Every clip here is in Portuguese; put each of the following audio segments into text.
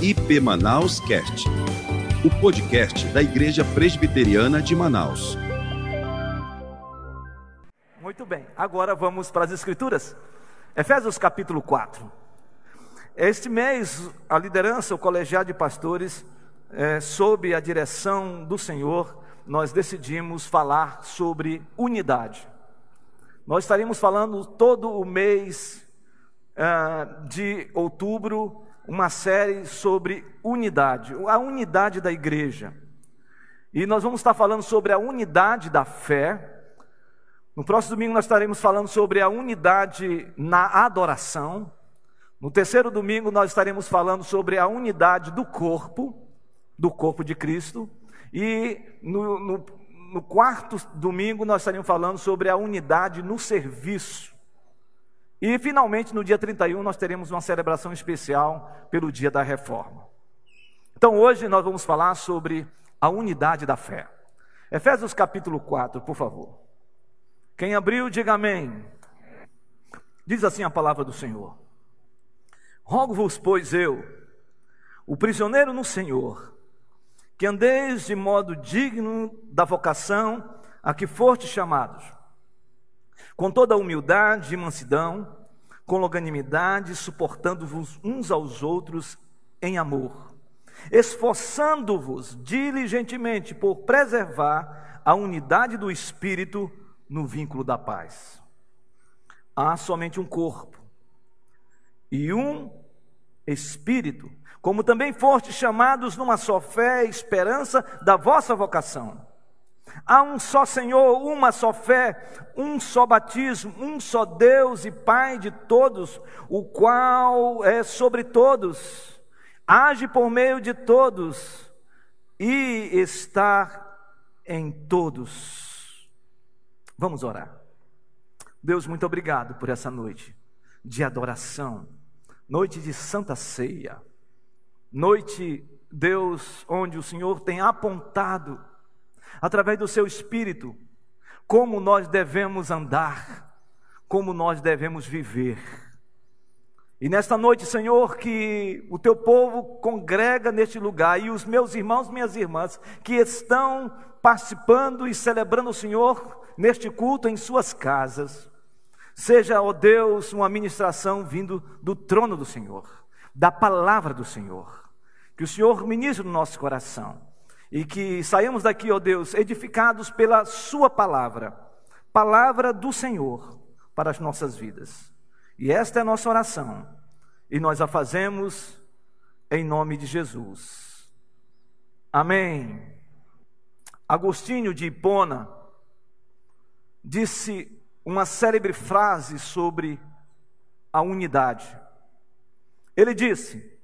IP Manaus Cast, o podcast da Igreja Presbiteriana de Manaus. Muito bem, agora vamos para as Escrituras. Efésios capítulo 4. Este mês, a liderança, o colegiado de pastores, é, sob a direção do Senhor, nós decidimos falar sobre unidade. Nós estaremos falando todo o mês uh, de outubro, uma série sobre unidade, a unidade da igreja. E nós vamos estar falando sobre a unidade da fé. No próximo domingo nós estaremos falando sobre a unidade na adoração. No terceiro domingo nós estaremos falando sobre a unidade do corpo, do corpo de Cristo. E no, no, no quarto domingo nós estaremos falando sobre a unidade no serviço. E finalmente no dia 31 nós teremos uma celebração especial pelo dia da reforma. Então hoje nós vamos falar sobre a unidade da fé. Efésios capítulo 4, por favor. Quem abriu, diga amém. Diz assim a palavra do Senhor: Rogo-vos, pois eu, o prisioneiro no Senhor, que andeis de modo digno da vocação a que fortes chamados, com toda humildade e mansidão, com longanimidade, suportando-vos uns aos outros em amor, esforçando-vos diligentemente por preservar a unidade do espírito no vínculo da paz. Há somente um corpo e um espírito, como também fostes chamados numa só fé e esperança da vossa vocação. Há um só Senhor, uma só fé, um só batismo, um só Deus e Pai de todos, o qual é sobre todos, age por meio de todos e está em todos. Vamos orar. Deus, muito obrigado por essa noite de adoração, noite de santa ceia Noite, Deus, onde o Senhor tem apontado, através do seu Espírito, como nós devemos andar, como nós devemos viver. E nesta noite, Senhor, que o teu povo congrega neste lugar e os meus irmãos, minhas irmãs, que estão participando e celebrando o Senhor neste culto em suas casas, seja, ó Deus, uma ministração vindo do trono do Senhor da palavra do Senhor. Que o Senhor ministre no nosso coração e que saímos daqui, ó Deus, edificados pela Sua palavra, palavra do Senhor para as nossas vidas. E esta é a nossa oração e nós a fazemos em nome de Jesus. Amém. Agostinho de Hipona disse uma célebre frase sobre a unidade. Ele disse: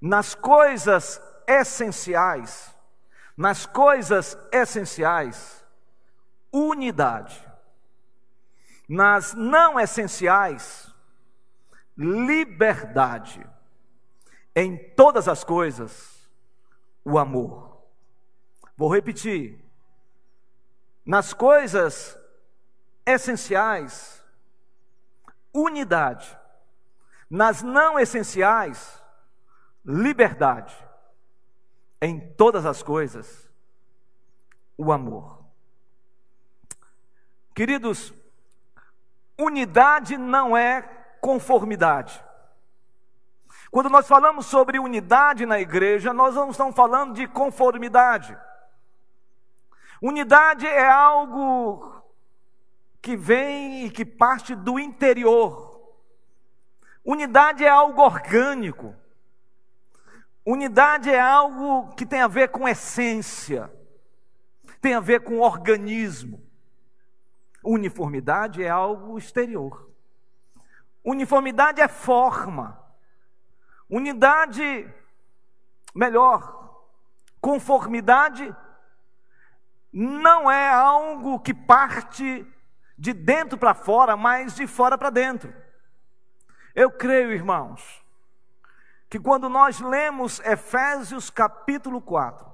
nas coisas essenciais, nas coisas essenciais, unidade. Nas não essenciais, liberdade. Em todas as coisas, o amor. Vou repetir. Nas coisas essenciais, unidade nas não essenciais, liberdade. Em todas as coisas, o amor. Queridos, unidade não é conformidade. Quando nós falamos sobre unidade na igreja, nós não estamos falando de conformidade. Unidade é algo que vem e que parte do interior Unidade é algo orgânico. Unidade é algo que tem a ver com essência, tem a ver com organismo. Uniformidade é algo exterior. Uniformidade é forma. Unidade, melhor, conformidade não é algo que parte de dentro para fora, mas de fora para dentro. Eu creio, irmãos, que quando nós lemos Efésios capítulo 4,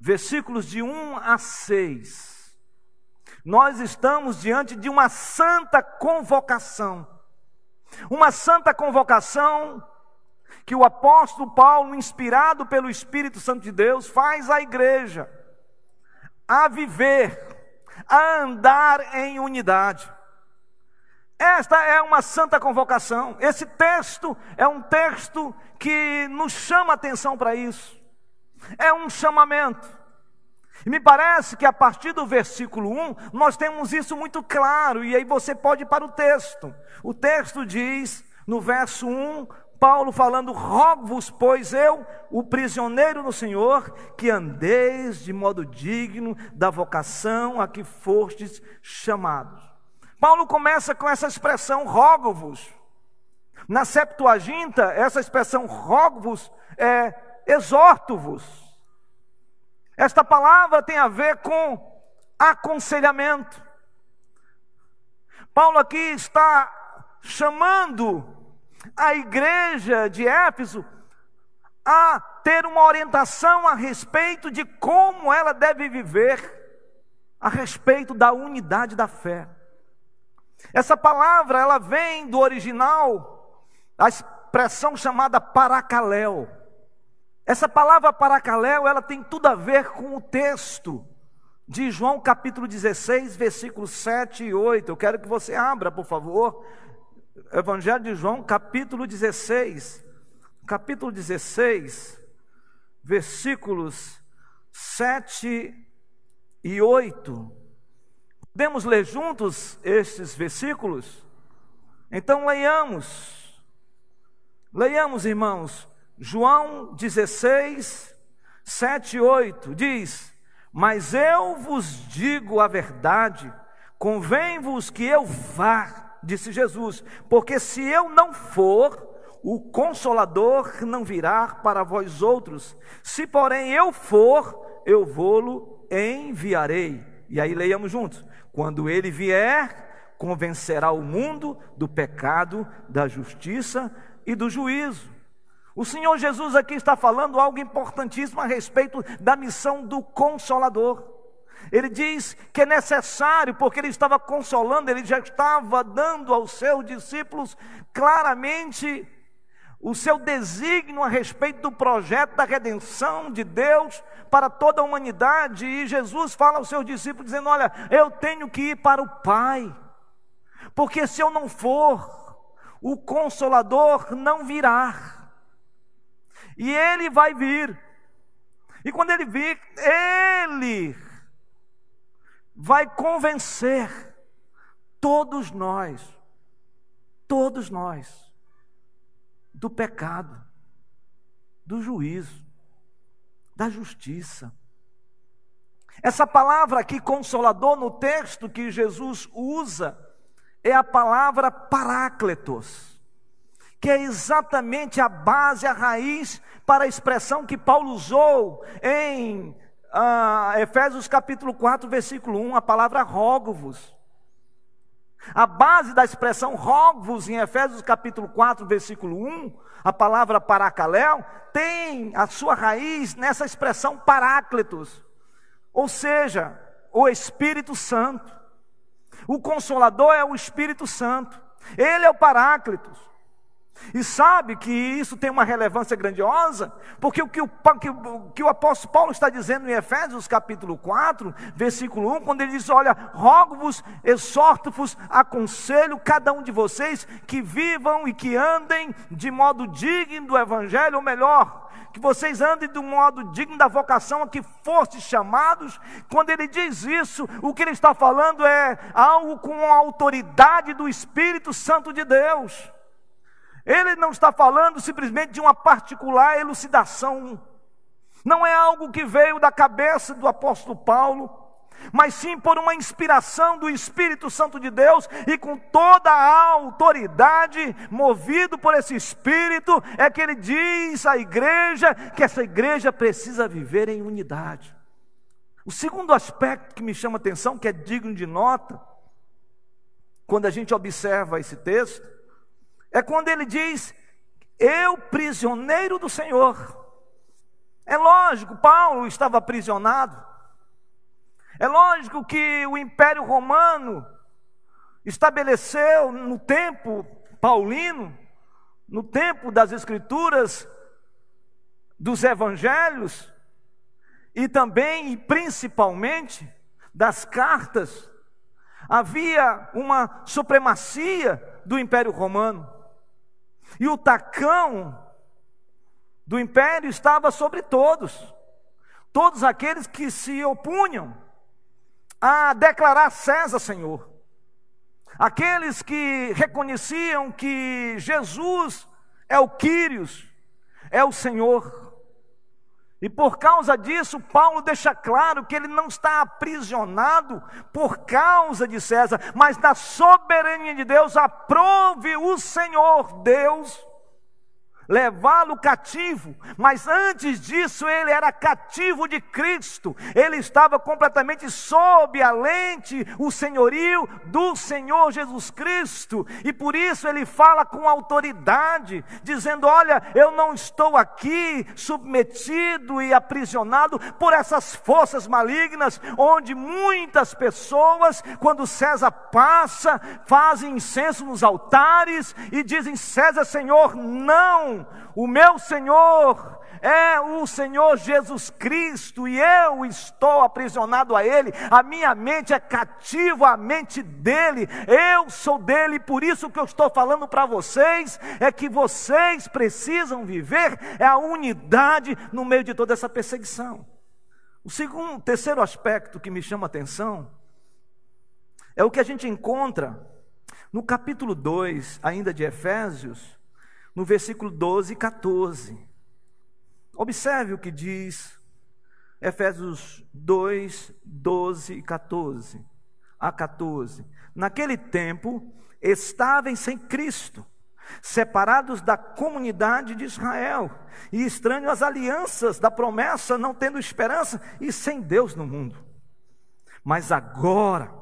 versículos de 1 a 6, nós estamos diante de uma santa convocação. Uma santa convocação que o apóstolo Paulo, inspirado pelo Espírito Santo de Deus, faz à igreja a viver, a andar em unidade. Esta é uma santa convocação. Esse texto é um texto que nos chama atenção para isso. É um chamamento. E me parece que a partir do versículo 1, nós temos isso muito claro, e aí você pode ir para o texto. O texto diz, no verso 1, Paulo falando: Rogo-vos, pois eu, o prisioneiro no Senhor, que andeis de modo digno da vocação a que fostes chamados. Paulo começa com essa expressão rogo-vos. Na Septuaginta, essa expressão rogo-vos é exorto-vos. Esta palavra tem a ver com aconselhamento. Paulo aqui está chamando a igreja de Éfeso a ter uma orientação a respeito de como ela deve viver, a respeito da unidade da fé. Essa palavra, ela vem do original, a expressão chamada paracaléu. Essa palavra paracaléu, ela tem tudo a ver com o texto de João capítulo 16, versículos 7 e 8. Eu quero que você abra, por favor. Evangelho de João, capítulo 16. Capítulo 16, versículos 7 e 8. Podemos ler juntos estes versículos? Então leiamos. Leiamos, irmãos. João 16, 7 e 8 diz: Mas eu vos digo a verdade, convém-vos que eu vá, disse Jesus, porque se eu não for, o consolador não virá para vós outros. Se porém eu for, eu vou-lo enviarei. E aí leiamos juntos. Quando ele vier, convencerá o mundo do pecado, da justiça e do juízo. O Senhor Jesus aqui está falando algo importantíssimo a respeito da missão do consolador. Ele diz que é necessário, porque ele estava consolando, ele já estava dando aos seus discípulos claramente o seu desígnio a respeito do projeto da redenção de Deus para toda a humanidade. E Jesus fala aos seus discípulos, dizendo: Olha, eu tenho que ir para o Pai, porque se eu não for, o Consolador não virá, e ele vai vir. E quando ele vir, ele vai convencer todos nós, todos nós, do pecado, do juízo, da justiça. Essa palavra aqui, consolador, no texto que Jesus usa, é a palavra parácletos, que é exatamente a base, a raiz para a expressão que Paulo usou em ah, Efésios capítulo 4, versículo 1, a palavra rogo-vos. A base da expressão rogo-vos em Efésios capítulo 4, versículo 1, a palavra paracaléu, tem a sua raiz nessa expressão paráclitos, ou seja, o Espírito Santo. O Consolador é o Espírito Santo, ele é o Paráclitos. E sabe que isso tem uma relevância grandiosa, porque o que o, que, que o apóstolo Paulo está dizendo em Efésios capítulo 4, versículo 1, quando ele diz: Olha, rogo-vos, exorto-vos, aconselho cada um de vocês que vivam e que andem de modo digno do Evangelho, ou melhor, que vocês andem de modo digno da vocação a que fostes chamados. Quando ele diz isso, o que ele está falando é algo com a autoridade do Espírito Santo de Deus. Ele não está falando simplesmente de uma particular elucidação, não é algo que veio da cabeça do apóstolo Paulo, mas sim por uma inspiração do Espírito Santo de Deus e com toda a autoridade, movido por esse Espírito, é que ele diz à igreja que essa igreja precisa viver em unidade. O segundo aspecto que me chama a atenção, que é digno de nota, quando a gente observa esse texto, é quando ele diz: Eu, prisioneiro do Senhor. É lógico, Paulo estava aprisionado. É lógico que o Império Romano estabeleceu no tempo paulino no tempo das Escrituras, dos Evangelhos e também e principalmente das cartas, havia uma supremacia do Império Romano. E o tacão do império estava sobre todos, todos aqueles que se opunham a declarar César Senhor, aqueles que reconheciam que Jesus é o Quírios, é o Senhor. E por causa disso, Paulo deixa claro que ele não está aprisionado por causa de César, mas na soberania de Deus, aprove o Senhor Deus levá-lo cativo, mas antes disso ele era cativo de Cristo, ele estava completamente sob a lente, o senhorio do Senhor Jesus Cristo, e por isso ele fala com autoridade, dizendo: Olha, eu não estou aqui submetido e aprisionado por essas forças malignas, onde muitas pessoas, quando César passa, fazem incenso nos altares e dizem: César, Senhor, não o meu Senhor é o Senhor Jesus Cristo e eu estou aprisionado a Ele, a minha mente é cativa à mente dEle, eu sou dEle, por isso que eu estou falando para vocês é que vocês precisam viver é a unidade no meio de toda essa perseguição. O segundo, terceiro aspecto que me chama a atenção é o que a gente encontra no capítulo 2, ainda de Efésios, no versículo 12 e 14. Observe o que diz Efésios 2, 12 e 14 a 14. Naquele tempo, estavam sem Cristo, separados da comunidade de Israel e estranhos às alianças da promessa, não tendo esperança e sem Deus no mundo. Mas agora,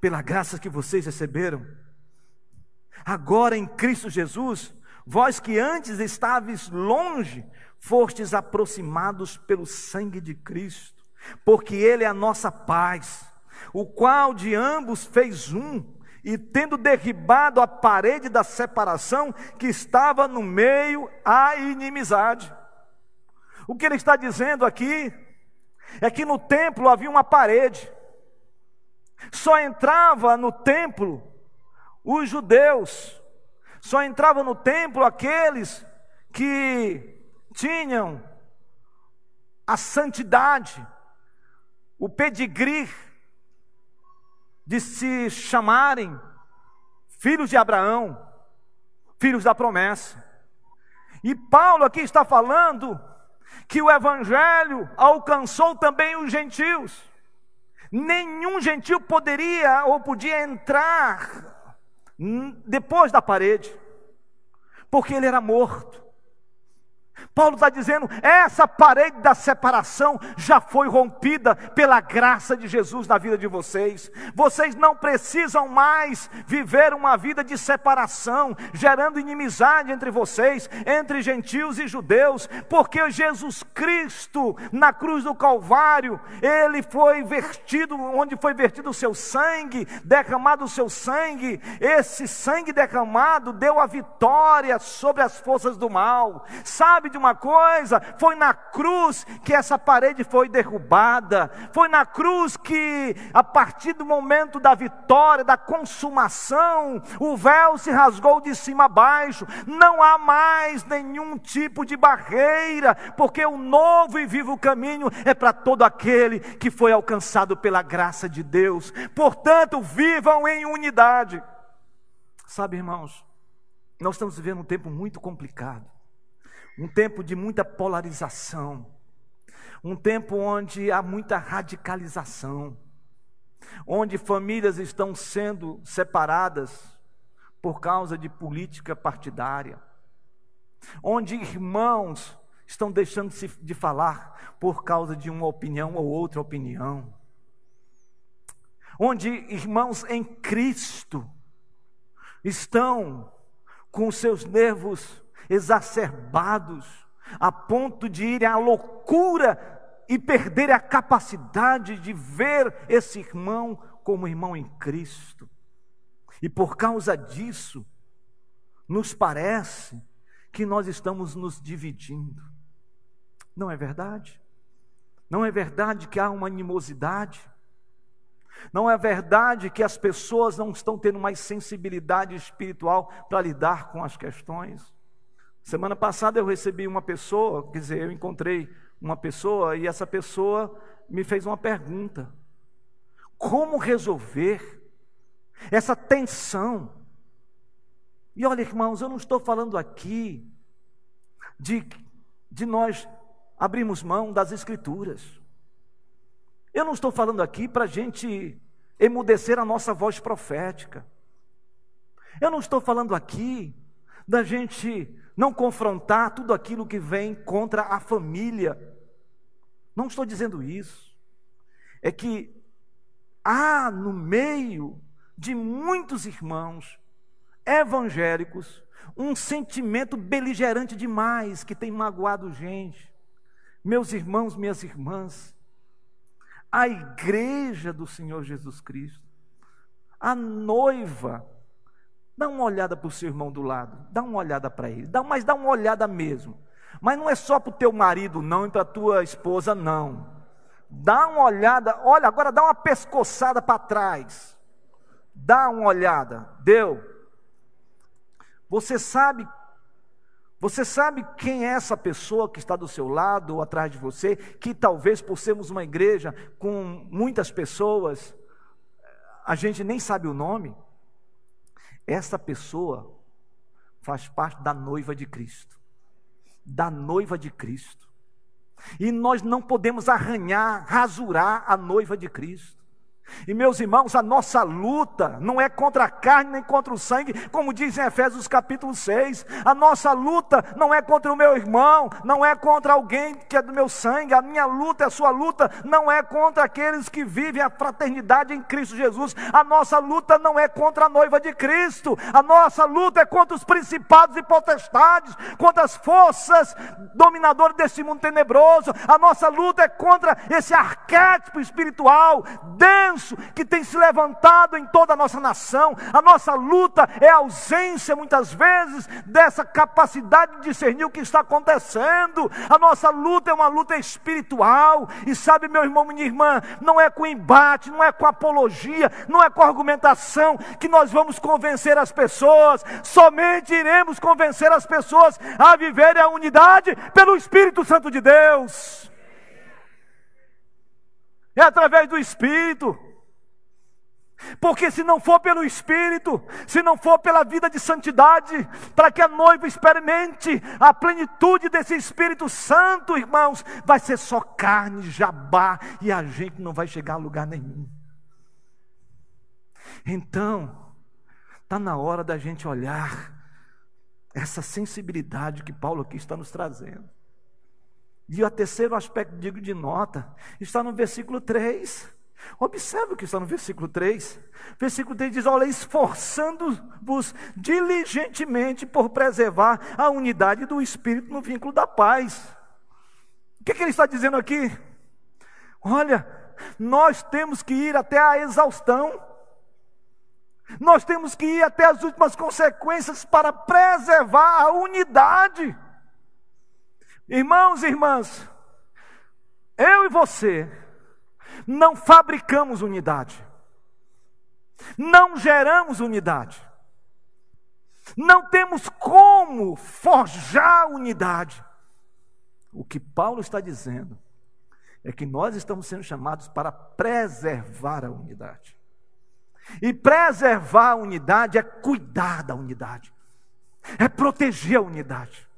pela graça que vocês receberam, Agora em Cristo Jesus, vós que antes estáveis longe, fostes aproximados pelo sangue de Cristo, porque Ele é a nossa paz, o qual de ambos fez um, e tendo derribado a parede da separação que estava no meio, a inimizade. O que ele está dizendo aqui é que no templo havia uma parede, só entrava no templo os judeus só entravam no templo aqueles que tinham a santidade, o pedigree de se chamarem filhos de Abraão, filhos da promessa. E Paulo aqui está falando que o evangelho alcançou também os gentios. Nenhum gentil poderia ou podia entrar depois da parede, porque ele era morto. Paulo está dizendo: essa parede da separação já foi rompida pela graça de Jesus na vida de vocês. Vocês não precisam mais viver uma vida de separação, gerando inimizade entre vocês, entre gentios e judeus, porque Jesus Cristo, na cruz do Calvário, ele foi vertido, onde foi vertido o seu sangue, derramado o seu sangue, esse sangue derramado deu a vitória sobre as forças do mal. Sabe de uma coisa: foi na cruz que essa parede foi derrubada, foi na cruz que, a partir do momento da vitória, da consumação, o véu se rasgou de cima a baixo, não há mais nenhum tipo de barreira, porque o novo e vivo caminho é para todo aquele que foi alcançado pela graça de Deus. Portanto, vivam em unidade. Sabe, irmãos, nós estamos vivendo um tempo muito complicado um tempo de muita polarização, um tempo onde há muita radicalização, onde famílias estão sendo separadas por causa de política partidária, onde irmãos estão deixando de falar por causa de uma opinião ou outra opinião, onde irmãos em Cristo estão com seus nervos exacerbados, a ponto de irem à loucura e perderem a capacidade de ver esse irmão como irmão em Cristo. E por causa disso, nos parece que nós estamos nos dividindo. Não é verdade? Não é verdade que há uma animosidade? Não é verdade que as pessoas não estão tendo mais sensibilidade espiritual para lidar com as questões? Semana passada eu recebi uma pessoa, quer dizer, eu encontrei uma pessoa e essa pessoa me fez uma pergunta: como resolver essa tensão? E olha, irmãos, eu não estou falando aqui de, de nós abrirmos mão das Escrituras. Eu não estou falando aqui para a gente emudecer a nossa voz profética. Eu não estou falando aqui da gente não confrontar tudo aquilo que vem contra a família. Não estou dizendo isso. É que há no meio de muitos irmãos evangélicos um sentimento beligerante demais que tem magoado gente. Meus irmãos, minhas irmãs, a igreja do Senhor Jesus Cristo, a noiva, dá uma olhada para o seu irmão do lado, dá uma olhada para ele, dá, mas dá uma olhada mesmo. Mas não é só para o teu marido, não, e para a tua esposa, não. Dá uma olhada, olha, agora dá uma pescoçada para trás. Dá uma olhada, deu. Você sabe você sabe quem é essa pessoa que está do seu lado ou atrás de você, que talvez por sermos uma igreja com muitas pessoas, a gente nem sabe o nome? Essa pessoa faz parte da noiva de Cristo. Da noiva de Cristo. E nós não podemos arranhar, rasurar a noiva de Cristo. E meus irmãos, a nossa luta não é contra a carne nem contra o sangue, como diz em Efésios capítulo 6. A nossa luta não é contra o meu irmão, não é contra alguém que é do meu sangue. A minha luta, a sua luta, não é contra aqueles que vivem a fraternidade em Cristo Jesus. A nossa luta não é contra a noiva de Cristo. A nossa luta é contra os principados e potestades, contra as forças dominadoras deste mundo tenebroso. A nossa luta é contra esse arquétipo espiritual denso que tem se levantado em toda a nossa nação. A nossa luta é a ausência, muitas vezes, dessa capacidade de discernir o que está acontecendo. A nossa luta é uma luta espiritual. E sabe, meu irmão, minha irmã, não é com embate, não é com apologia, não é com argumentação que nós vamos convencer as pessoas. Somente iremos convencer as pessoas a viverem a unidade pelo Espírito Santo de Deus. É através do Espírito. Porque se não for pelo Espírito, se não for pela vida de santidade, para que a noiva experimente a plenitude desse Espírito Santo, irmãos, vai ser só carne, jabá, e a gente não vai chegar a lugar nenhum. Então, está na hora da gente olhar essa sensibilidade que Paulo aqui está nos trazendo. E o terceiro aspecto, digo de nota, está no versículo 3. Observe o que está no versículo 3. Versículo 3 diz: Olha, esforçando-vos diligentemente por preservar a unidade do Espírito no vínculo da paz. O que, é que ele está dizendo aqui? Olha, nós temos que ir até a exaustão, nós temos que ir até as últimas consequências para preservar a unidade. Irmãos e irmãs, eu e você, não fabricamos unidade, não geramos unidade, não temos como forjar unidade. O que Paulo está dizendo é que nós estamos sendo chamados para preservar a unidade. E preservar a unidade é cuidar da unidade, é proteger a unidade.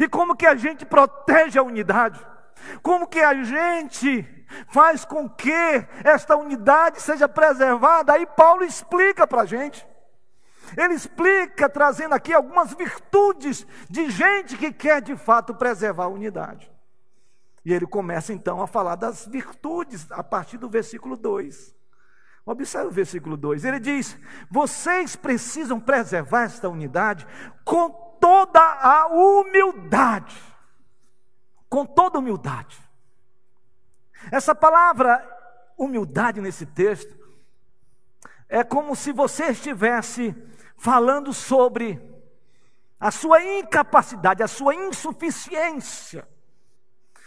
E como que a gente protege a unidade? Como que a gente faz com que esta unidade seja preservada? Aí Paulo explica para a gente. Ele explica, trazendo aqui algumas virtudes de gente que quer de fato preservar a unidade. E ele começa então a falar das virtudes a partir do versículo 2. Observe o versículo 2. Ele diz: Vocês precisam preservar esta unidade com toda a humildade com toda humildade. Essa palavra humildade nesse texto é como se você estivesse falando sobre a sua incapacidade, a sua insuficiência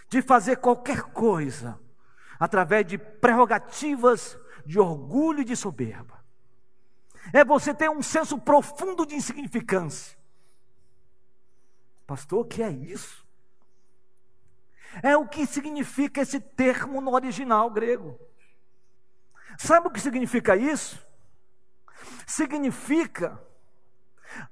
de fazer qualquer coisa através de prerrogativas de orgulho e de soberba. É você ter um senso profundo de insignificância. Pastor, o que é isso? É o que significa esse termo no original grego. Sabe o que significa isso? Significa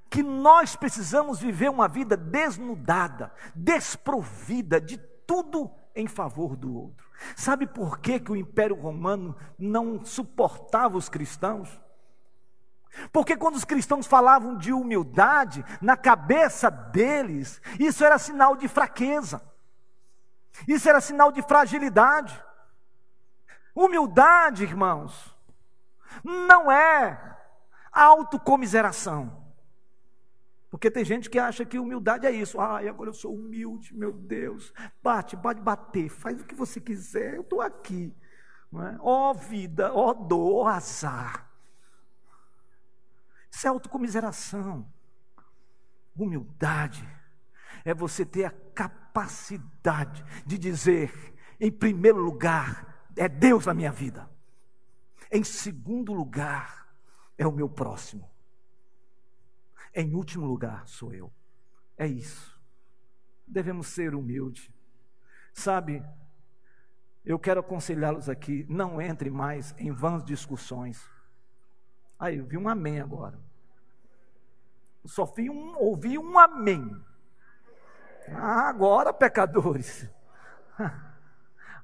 que nós precisamos viver uma vida desnudada, desprovida de tudo em favor do outro. Sabe por que, que o Império Romano não suportava os cristãos? Porque quando os cristãos falavam de humildade, na cabeça deles, isso era sinal de fraqueza, isso era sinal de fragilidade. Humildade, irmãos, não é autocomiseração. Porque tem gente que acha que humildade é isso. Ah, agora eu sou humilde, meu Deus. Bate, pode bater, faz o que você quiser, eu estou aqui. É? Ó oh, vida, ó oh, dor, ó oh, azar. Isso é autocomiseração. Humildade é você ter a capacidade de dizer, em primeiro lugar, é Deus na minha vida. Em segundo lugar, é o meu próximo. Em último lugar, sou eu. É isso. Devemos ser humildes. Sabe, eu quero aconselhá-los aqui: não entre mais em vãs discussões. Aí, eu vi um amém agora. só vi um, ouvi um amém. Ah, agora, pecadores.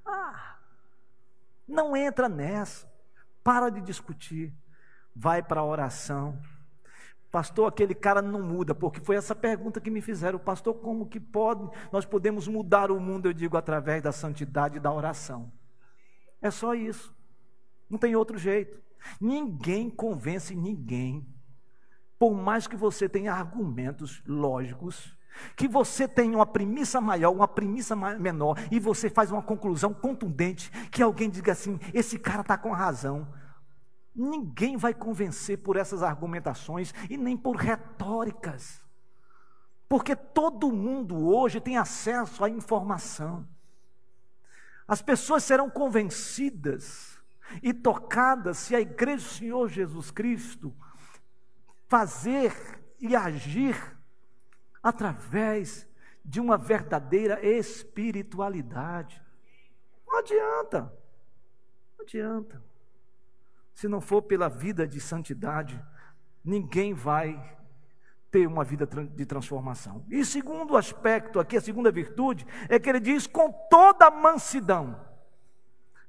Ah, não entra nessa. Para de discutir. Vai para a oração. Pastor, aquele cara não muda, porque foi essa pergunta que me fizeram. Pastor, como que pode, nós podemos mudar o mundo, eu digo, através da santidade e da oração. É só isso. Não tem outro jeito. Ninguém convence ninguém. Por mais que você tenha argumentos lógicos, que você tenha uma premissa maior, uma premissa menor, e você faz uma conclusão contundente, que alguém diga assim: esse cara está com razão. Ninguém vai convencer por essas argumentações e nem por retóricas. Porque todo mundo hoje tem acesso à informação. As pessoas serão convencidas e tocadas se a igreja do Senhor Jesus Cristo fazer e agir através de uma verdadeira espiritualidade. Não adianta. Não adianta se não for pela vida de santidade, ninguém vai ter uma vida de transformação. E segundo aspecto aqui, a segunda virtude, é que ele diz com toda mansidão.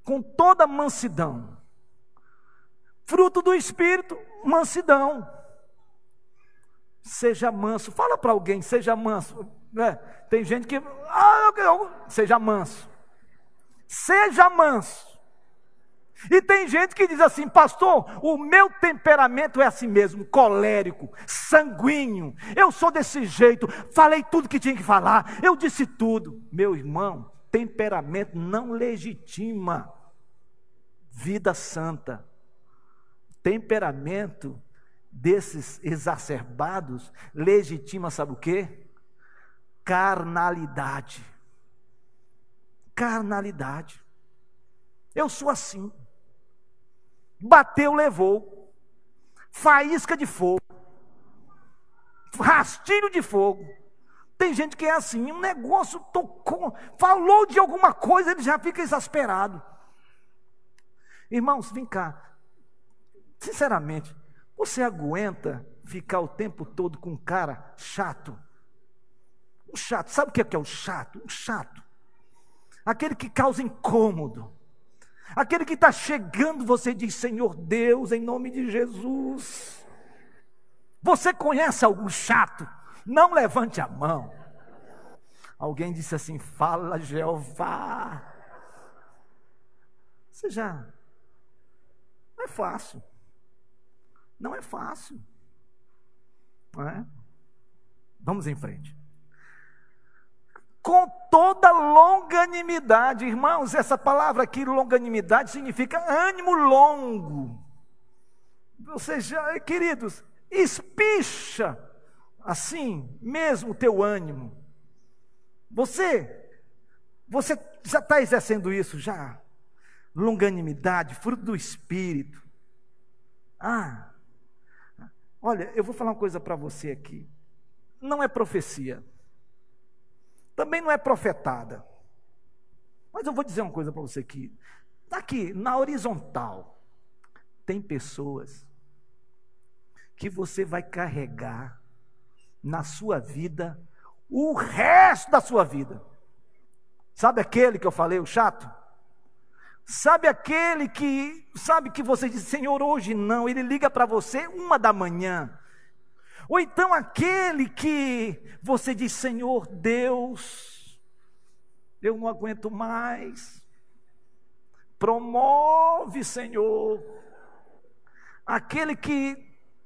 Com toda mansidão. Fruto do Espírito, mansidão. Seja manso. Fala para alguém, seja manso. É, tem gente que. Ah, eu, seja manso. Seja manso. E tem gente que diz assim, pastor, o meu temperamento é assim mesmo, colérico, sanguíneo. Eu sou desse jeito, falei tudo que tinha que falar, eu disse tudo. Meu irmão, temperamento não legitima vida santa. Temperamento desses exacerbados legitima, sabe o quê? Carnalidade. Carnalidade. Eu sou assim. Bateu, levou. Faísca de fogo. Rastilho de fogo. Tem gente que é assim, um negócio tocou, falou de alguma coisa, ele já fica exasperado. Irmãos, vem cá. Sinceramente, você aguenta ficar o tempo todo com um cara chato? Um chato, sabe o que é, que é o chato? Um chato. Aquele que causa incômodo. Aquele que está chegando, você diz: Senhor Deus, em nome de Jesus. Você conhece algum chato? Não levante a mão. Alguém disse assim: Fala, Jeová. Você já. Não é fácil. Não é fácil. Não é? Vamos em frente com toda longanimidade. Irmãos, essa palavra aqui, longanimidade, significa ânimo longo. Ou seja, queridos, espicha assim mesmo o teu ânimo. Você, você já está exercendo isso já? Longanimidade, fruto do Espírito. Ah, olha, eu vou falar uma coisa para você aqui. Não é profecia. Também não é profetada. Mas eu vou dizer uma coisa para você aqui. Aqui, na horizontal, tem pessoas que você vai carregar na sua vida o resto da sua vida. Sabe aquele que eu falei, o chato? Sabe aquele que, sabe que você diz, Senhor, hoje não, ele liga para você uma da manhã. Ou então aquele que você diz, Senhor Deus, eu não aguento mais. Promove, Senhor. Aquele que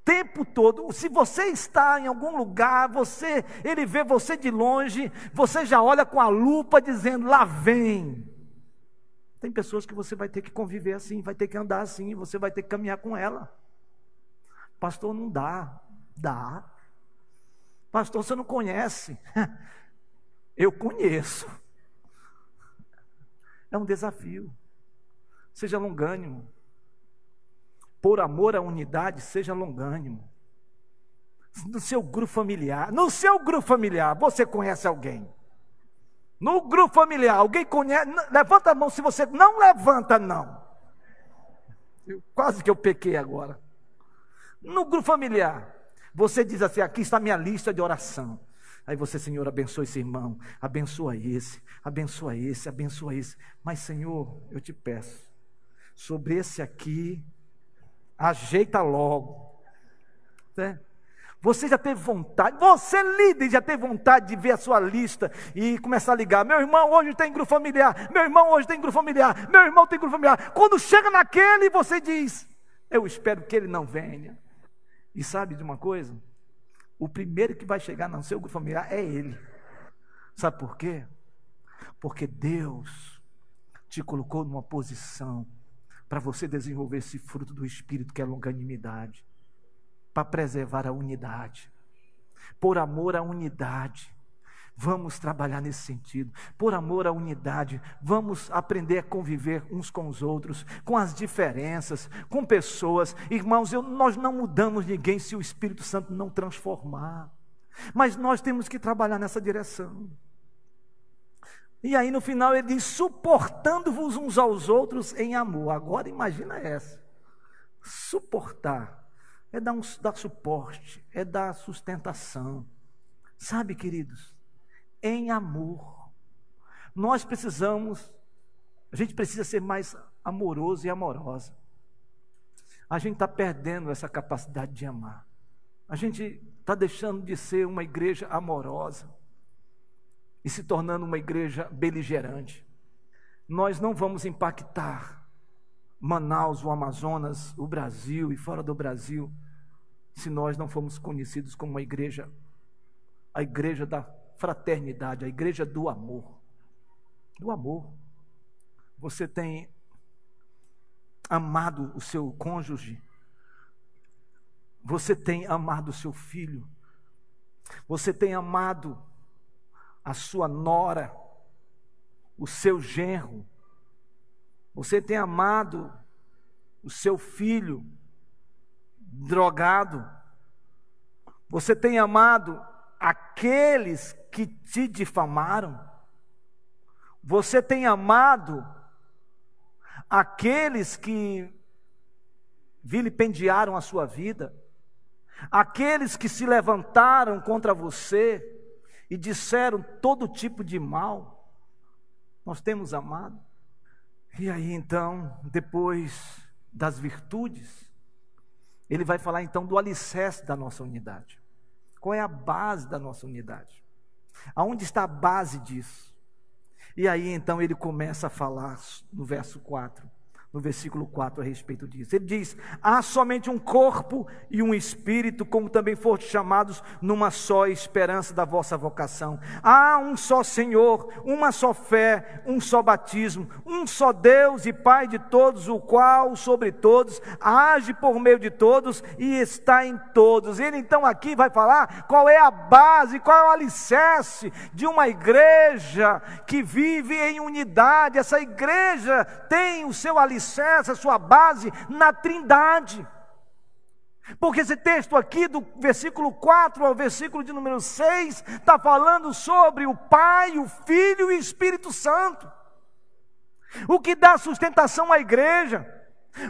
tempo todo. Se você está em algum lugar, você, ele vê você de longe, você já olha com a lupa dizendo: "Lá vem". Tem pessoas que você vai ter que conviver assim, vai ter que andar assim, você vai ter que caminhar com ela. Pastor, não dá. Dá. Pastor, você não conhece. Eu conheço. É um desafio. Seja longânimo por amor à unidade, seja longânimo. No seu grupo familiar, no seu grupo familiar, você conhece alguém? No grupo familiar, alguém conhece? Levanta a mão se você não levanta, não. Eu, quase que eu pequei agora. No grupo familiar, você diz assim: aqui está minha lista de oração. Aí você, Senhor, abençoa esse irmão, abençoa esse, abençoa esse, abençoa esse. Mas, Senhor, eu te peço, sobre esse aqui, Ajeita logo. Né? Você já teve vontade, você líder já teve vontade de ver a sua lista e começar a ligar. Meu irmão hoje tem grupo familiar, meu irmão hoje tem grupo familiar, meu irmão tem grupo familiar. Quando chega naquele, você diz: Eu espero que ele não venha. E sabe de uma coisa? O primeiro que vai chegar no seu grupo familiar é ele. Sabe por quê? Porque Deus te colocou numa posição para você desenvolver esse fruto do Espírito que é longanimidade, para preservar a unidade, por amor à unidade. Vamos trabalhar nesse sentido. Por amor à unidade, vamos aprender a conviver uns com os outros, com as diferenças, com pessoas. Irmãos, eu, nós não mudamos ninguém se o Espírito Santo não transformar. Mas nós temos que trabalhar nessa direção. E aí no final ele diz: suportando-vos uns aos outros em amor. Agora imagina essa. Suportar é dar, um, dar suporte, é dar sustentação. Sabe, queridos, em amor. Nós precisamos, a gente precisa ser mais amoroso e amorosa. A gente está perdendo essa capacidade de amar. A gente está deixando de ser uma igreja amorosa e se tornando uma igreja beligerante. Nós não vamos impactar Manaus, o Amazonas, o Brasil e fora do Brasil, se nós não formos conhecidos como uma igreja, a igreja da fraternidade, a igreja do amor. Do amor. Você tem amado o seu cônjuge, você tem amado o seu filho, você tem amado a sua nora, o seu genro, você tem amado o seu filho drogado, você tem amado aqueles que te difamaram, você tem amado aqueles que vilipendiaram a sua vida, aqueles que se levantaram contra você, e disseram todo tipo de mal, nós temos amado. E aí então, depois das virtudes, ele vai falar então do alicerce da nossa unidade. Qual é a base da nossa unidade? Aonde está a base disso? E aí então ele começa a falar no verso 4. No versículo 4 a respeito disso. Ele diz: há somente um corpo e um espírito, como também foste chamados numa só esperança da vossa vocação. Há um só Senhor, uma só fé, um só batismo, um só Deus e Pai de todos, o qual sobre todos age por meio de todos e está em todos. Ele então aqui vai falar qual é a base, qual é o alicerce de uma igreja que vive em unidade. Essa igreja tem o seu alicerce alicerce, a sua base na Trindade. Porque esse texto aqui, do versículo 4 ao versículo de número 6, está falando sobre o Pai, o Filho e o Espírito Santo. O que dá sustentação à igreja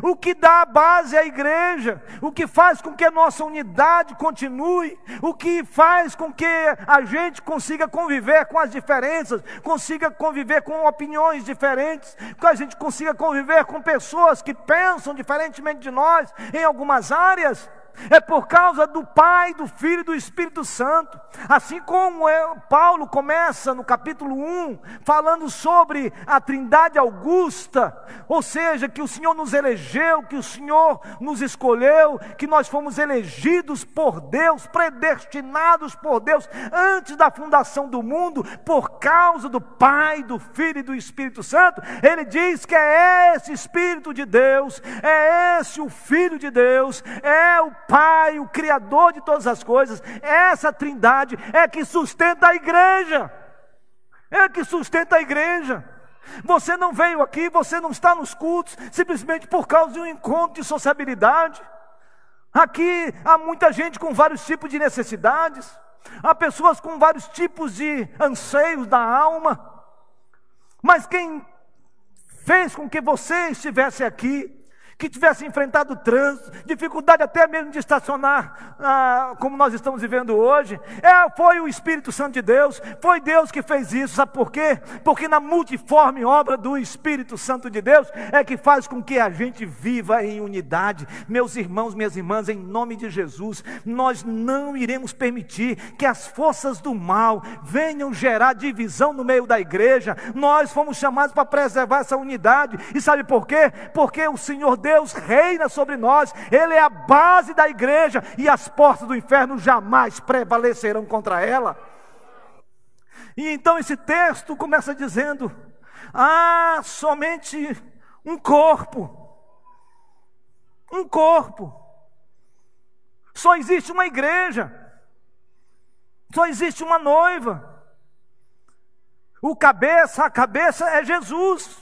o que dá base à igreja, o que faz com que a nossa unidade continue, o que faz com que a gente consiga conviver com as diferenças, consiga conviver com opiniões diferentes, que a gente consiga conviver com pessoas que pensam diferentemente de nós em algumas áreas é por causa do Pai, do Filho e do Espírito Santo. Assim como é, Paulo começa no capítulo 1, falando sobre a Trindade Augusta, ou seja, que o Senhor nos elegeu, que o Senhor nos escolheu, que nós fomos elegidos por Deus, predestinados por Deus antes da fundação do mundo, por causa do Pai, do Filho e do Espírito Santo. Ele diz que é esse Espírito de Deus, é esse o Filho de Deus, é o Pai, o Criador de todas as coisas, essa trindade é que sustenta a igreja. É que sustenta a igreja. Você não veio aqui, você não está nos cultos, simplesmente por causa de um encontro de sociabilidade. Aqui há muita gente com vários tipos de necessidades, há pessoas com vários tipos de anseios da alma. Mas quem fez com que você estivesse aqui que tivesse enfrentado trânsito, dificuldade até mesmo de estacionar, ah, como nós estamos vivendo hoje, é, foi o Espírito Santo de Deus, foi Deus que fez isso, sabe por quê? Porque na multiforme obra do Espírito Santo de Deus é que faz com que a gente viva em unidade. Meus irmãos, minhas irmãs, em nome de Jesus, nós não iremos permitir que as forças do mal venham gerar divisão no meio da igreja. Nós fomos chamados para preservar essa unidade, e sabe por quê? Porque o Senhor Deus reina sobre nós, Ele é a base da igreja e as portas do inferno jamais prevalecerão contra ela. E então esse texto começa dizendo: ah, somente um corpo, um corpo, só existe uma igreja, só existe uma noiva. O cabeça, a cabeça é Jesus.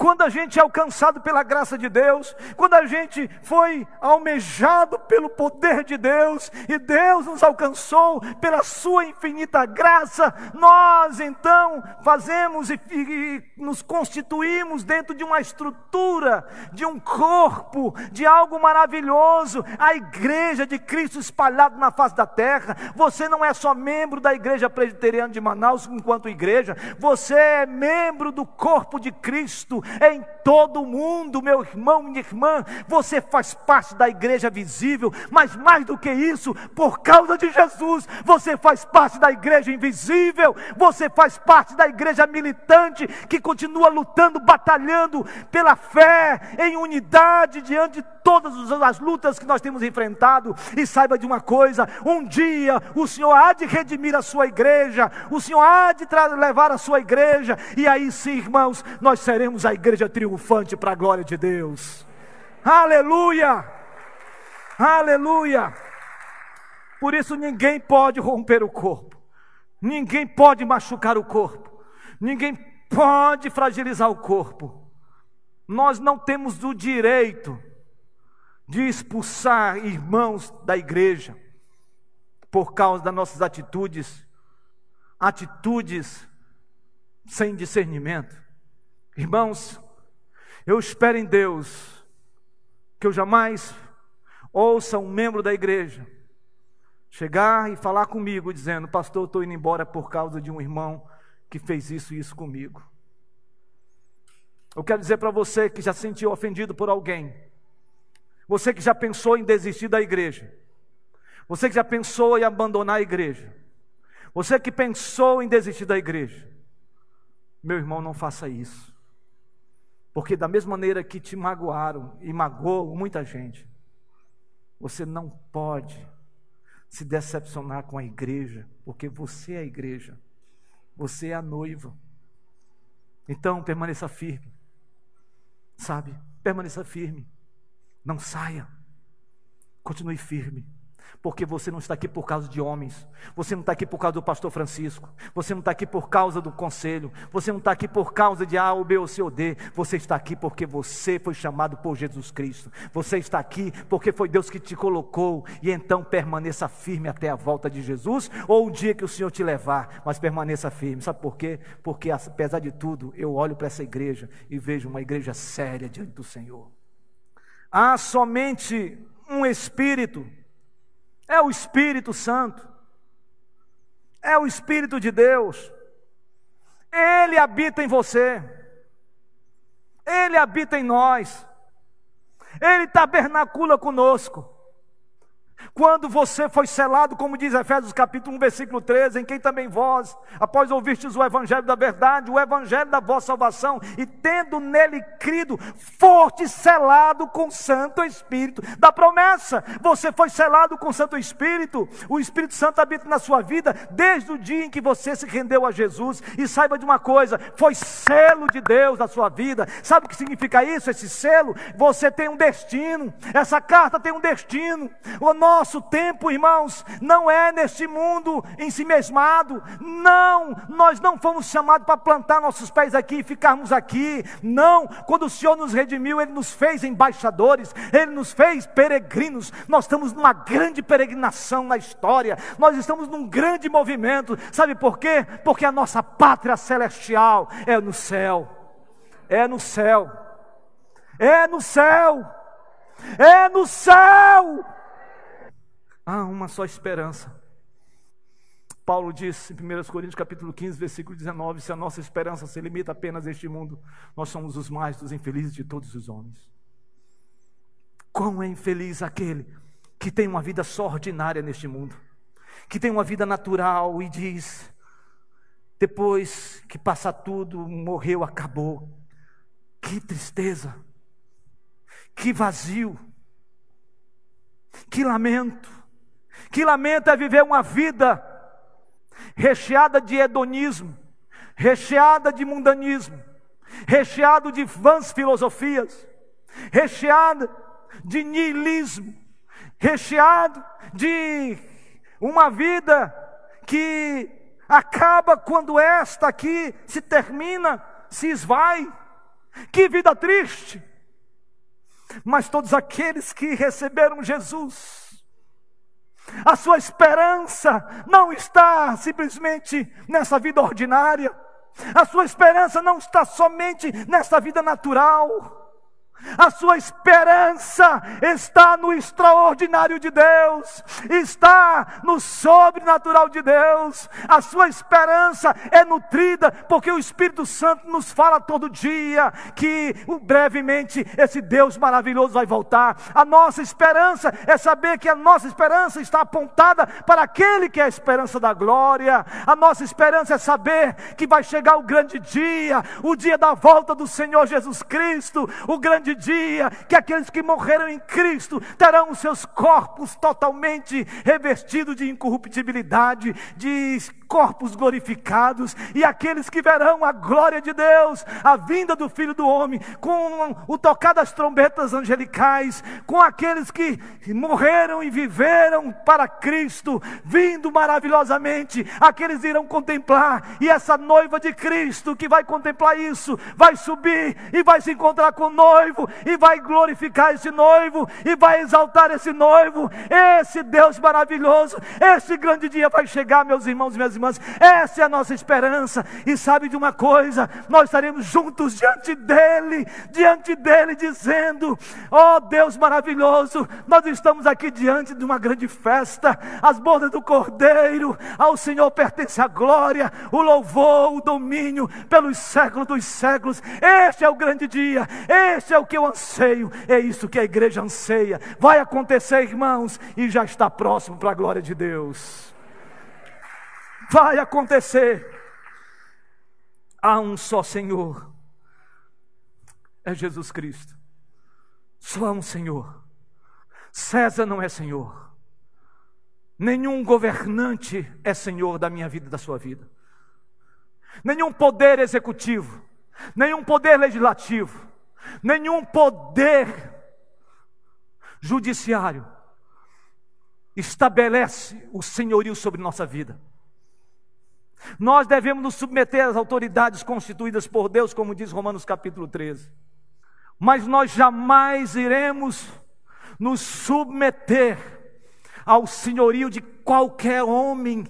Quando a gente é alcançado pela graça de Deus, quando a gente foi almejado pelo poder de Deus e Deus nos alcançou pela sua infinita graça, nós então fazemos e, e nos constituímos dentro de uma estrutura, de um corpo, de algo maravilhoso, a igreja de Cristo espalhada na face da terra. Você não é só membro da igreja presbiteriana de Manaus enquanto igreja, você é membro do corpo de Cristo em todo o mundo, meu irmão, minha irmã. Você faz parte da igreja visível, mas mais do que isso, por causa de Jesus, você faz parte da igreja invisível, você faz parte da igreja militante que continua lutando, batalhando pela fé, em unidade diante de todas as lutas que nós temos enfrentado. E saiba de uma coisa: um dia o Senhor há de redimir a sua igreja, o Senhor há de levar a sua igreja, e aí sim, irmãos, nós seremos a igreja triunfante para a glória de Deus. Aleluia! Aleluia! Por isso ninguém pode romper o corpo, ninguém pode machucar o corpo, ninguém pode fragilizar o corpo. Nós não temos o direito de expulsar irmãos da igreja por causa das nossas atitudes, atitudes sem discernimento. Irmãos, eu espero em Deus que eu jamais ouça um membro da igreja chegar e falar comigo dizendo: Pastor, eu estou indo embora por causa de um irmão que fez isso e isso comigo. Eu quero dizer para você que já se sentiu ofendido por alguém você que já pensou em desistir da igreja. Você que já pensou em abandonar a igreja. Você que pensou em desistir da igreja. Meu irmão, não faça isso. Porque da mesma maneira que te magoaram e magoou muita gente, você não pode se decepcionar com a igreja, porque você é a igreja, você é a noiva. Então permaneça firme, sabe? Permaneça firme, não saia, continue firme. Porque você não está aqui por causa de homens, você não está aqui por causa do pastor Francisco, você não está aqui por causa do conselho, você não está aqui por causa de A, ou B, ou C, ou D, você está aqui porque você foi chamado por Jesus Cristo, você está aqui porque foi Deus que te colocou, e então permaneça firme até a volta de Jesus, ou o dia que o Senhor te levar, mas permaneça firme, sabe por quê? Porque apesar de tudo, eu olho para essa igreja e vejo uma igreja séria diante do Senhor. Há somente um Espírito é o Espírito Santo, é o Espírito de Deus, ele habita em você, ele habita em nós, ele tabernacula conosco. Quando você foi selado, como diz Efésios capítulo 1, versículo 13, em quem também vós, após ouvistes o evangelho da verdade, o evangelho da vossa salvação, e tendo nele crido, forte selado com Santo Espírito da promessa. Você foi selado com Santo Espírito, o Espírito Santo habita na sua vida desde o dia em que você se rendeu a Jesus. E saiba de uma coisa, foi selo de Deus na sua vida. Sabe o que significa isso? Esse selo, você tem um destino. Essa carta tem um destino. O nosso tempo, irmãos, não é neste mundo em si mesmado. Não, nós não fomos chamados para plantar nossos pés aqui e ficarmos aqui. Não, quando o Senhor nos redimiu, Ele nos fez embaixadores, Ele nos fez peregrinos. Nós estamos numa grande peregrinação na história, nós estamos num grande movimento. Sabe por quê? Porque a nossa pátria celestial é no céu. É no céu. É no céu. É no céu. Há uma só esperança. Paulo diz em 1 Coríntios capítulo 15, versículo 19, se a nossa esperança se limita apenas a este mundo, nós somos os mais dos infelizes de todos os homens. Quão é infeliz aquele que tem uma vida só ordinária neste mundo, que tem uma vida natural e diz, depois que passa tudo, morreu, acabou. Que tristeza, que vazio, que lamento. Que lamenta viver uma vida recheada de hedonismo, recheada de mundanismo, recheado de vãs filosofias, recheada de niilismo, recheado de uma vida que acaba quando esta aqui se termina, se esvai. Que vida triste! Mas todos aqueles que receberam Jesus, a sua esperança não está simplesmente nessa vida ordinária. A sua esperança não está somente nessa vida natural. A sua esperança está no extraordinário de Deus, está no sobrenatural de Deus. A sua esperança é nutrida porque o Espírito Santo nos fala todo dia que brevemente esse Deus maravilhoso vai voltar. A nossa esperança é saber que a nossa esperança está apontada para aquele que é a esperança da glória. A nossa esperança é saber que vai chegar o grande dia, o dia da volta do Senhor Jesus Cristo, o grande grande dia que aqueles que morreram em Cristo terão seus corpos totalmente revestidos de incorruptibilidade, de corpos glorificados, e aqueles que verão a glória de Deus, a vinda do Filho do Homem, com o tocar das trombetas angelicais, com aqueles que morreram e viveram para Cristo, vindo maravilhosamente, aqueles irão contemplar, e essa noiva de Cristo que vai contemplar isso, vai subir e vai se encontrar com o noivo, e vai glorificar esse noivo, e vai exaltar esse noivo, esse Deus maravilhoso, esse grande dia vai chegar, meus irmãos e minhas irmãs, essa é a nossa esperança. E sabe de uma coisa? Nós estaremos juntos diante dEle, diante dEle, dizendo: Ó oh, Deus maravilhoso, nós estamos aqui diante de uma grande festa, as bodas do Cordeiro, ao Senhor pertence a glória, o louvor, o domínio pelos séculos dos séculos. Este é o grande dia, este é o que eu anseio, é isso que a igreja anseia. Vai acontecer, irmãos, e já está próximo para a glória de Deus vai acontecer. Há um só Senhor, é Jesus Cristo. Só há um Senhor. César não é Senhor. Nenhum governante é Senhor da minha vida e da sua vida. Nenhum poder executivo, nenhum poder legislativo, nenhum poder judiciário estabelece o senhorio sobre nossa vida. Nós devemos nos submeter às autoridades constituídas por Deus, como diz Romanos capítulo 13. Mas nós jamais iremos nos submeter ao senhorio de qualquer homem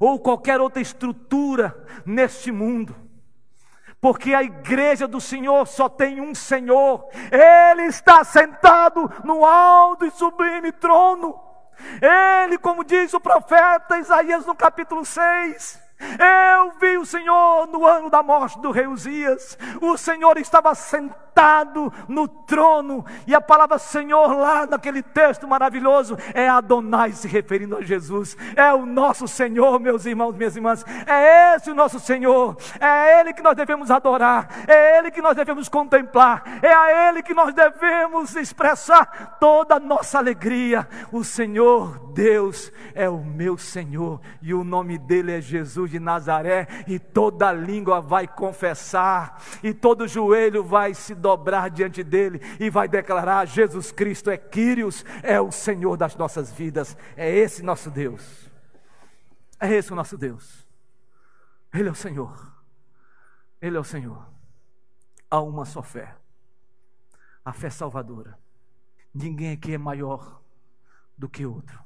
ou qualquer outra estrutura neste mundo. Porque a igreja do Senhor só tem um Senhor, Ele está sentado no alto e sublime trono. Ele, como diz o profeta Isaías no capítulo 6, eu vi o Senhor no ano da morte do rei Uzias. O Senhor estava sentado no trono. E a palavra Senhor lá naquele texto maravilhoso é Adonai se referindo a Jesus. É o nosso Senhor, meus irmãos, minhas irmãs. É esse o nosso Senhor. É Ele que nós devemos adorar. É Ele que nós devemos contemplar. É a Ele que nós devemos expressar toda a nossa alegria. O Senhor Deus é o meu Senhor. E o nome dele é Jesus de Nazaré, e toda língua vai confessar, e todo joelho vai se dobrar diante dele e vai declarar: Jesus Cristo é Quírios, é o Senhor das nossas vidas, é esse nosso Deus, é esse o nosso Deus, Ele é o Senhor, Ele é o Senhor. Há uma só fé, a fé salvadora. Ninguém aqui é maior do que outro.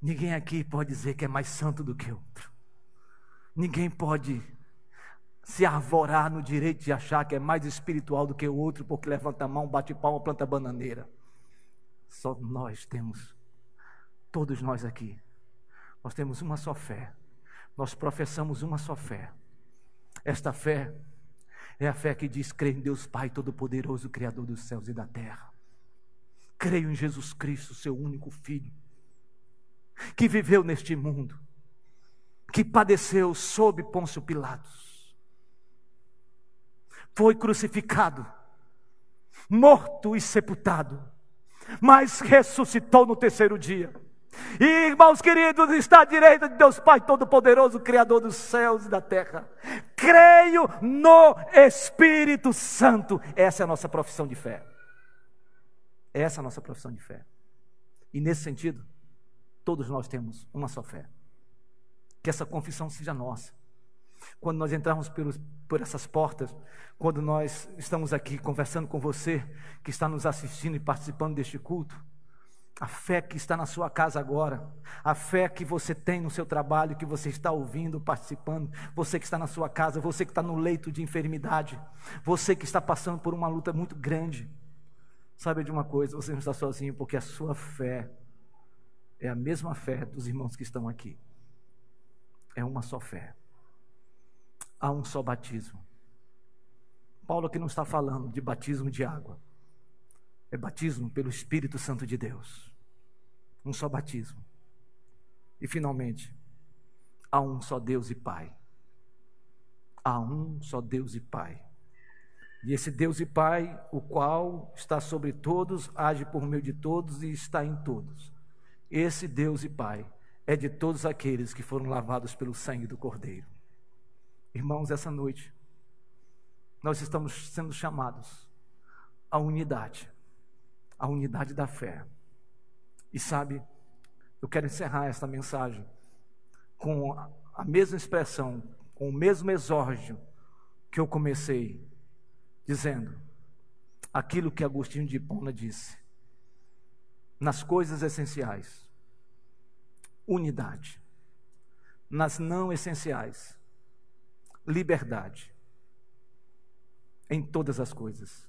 Ninguém aqui pode dizer que é mais santo do que outro. Ninguém pode se arvorar no direito de achar que é mais espiritual do que o outro porque levanta a mão, bate palma, planta bananeira. Só nós temos, todos nós aqui, nós temos uma só fé. Nós professamos uma só fé. Esta fé é a fé que diz: creio em Deus Pai Todo-Poderoso, Criador dos céus e da terra. Creio em Jesus Cristo, seu único Filho, que viveu neste mundo que padeceu sob Pôncio Pilatos. Foi crucificado, morto e sepultado, mas ressuscitou no terceiro dia. E, irmãos queridos, está à direita de Deus Pai Todo-Poderoso, Criador dos céus e da terra. Creio no Espírito Santo. Essa é a nossa profissão de fé. Essa é a nossa profissão de fé. E nesse sentido, todos nós temos uma só fé que essa confissão seja nossa. Quando nós entrarmos pelos, por essas portas, quando nós estamos aqui conversando com você que está nos assistindo e participando deste culto, a fé que está na sua casa agora, a fé que você tem no seu trabalho, que você está ouvindo, participando, você que está na sua casa, você que está no leito de enfermidade, você que está passando por uma luta muito grande, sabe de uma coisa, você não está sozinho, porque a sua fé é a mesma fé dos irmãos que estão aqui. É uma só fé. Há um só batismo. Paulo aqui não está falando de batismo de água. É batismo pelo Espírito Santo de Deus. Um só batismo. E finalmente, há um só Deus e Pai. Há um só Deus e Pai. E esse Deus e Pai, o qual está sobre todos, age por meio de todos e está em todos. Esse Deus e Pai é de todos aqueles que foram lavados pelo sangue do Cordeiro. Irmãos, essa noite, nós estamos sendo chamados à unidade, à unidade da fé. E sabe, eu quero encerrar esta mensagem com a mesma expressão, com o mesmo exórdio que eu comecei dizendo aquilo que Agostinho de Hipona disse. Nas coisas essenciais, unidade. Nas não essenciais, liberdade. Em todas as coisas,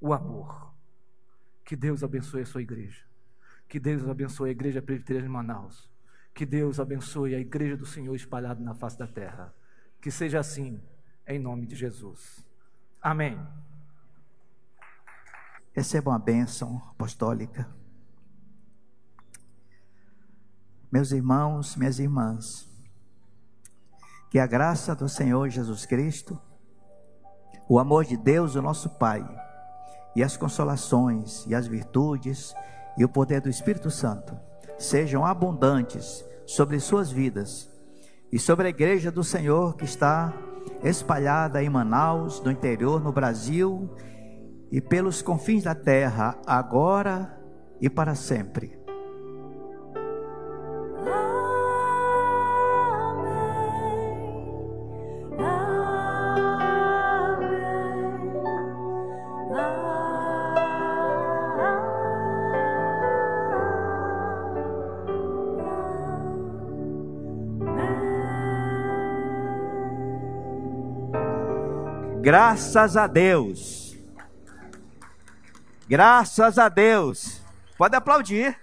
o amor. Que Deus abençoe a sua igreja. Que Deus abençoe a igreja presbiteriana de Manaus. Que Deus abençoe a igreja do Senhor espalhada na face da terra. Que seja assim, em nome de Jesus. Amém. Receba uma bênção apostólica. Meus irmãos, minhas irmãs, que a graça do Senhor Jesus Cristo, o amor de Deus, o nosso Pai, e as consolações, e as virtudes, e o poder do Espírito Santo sejam abundantes sobre suas vidas e sobre a igreja do Senhor que está espalhada em Manaus, no interior, no Brasil e pelos confins da terra, agora e para sempre. Graças a Deus. Graças a Deus. Pode aplaudir.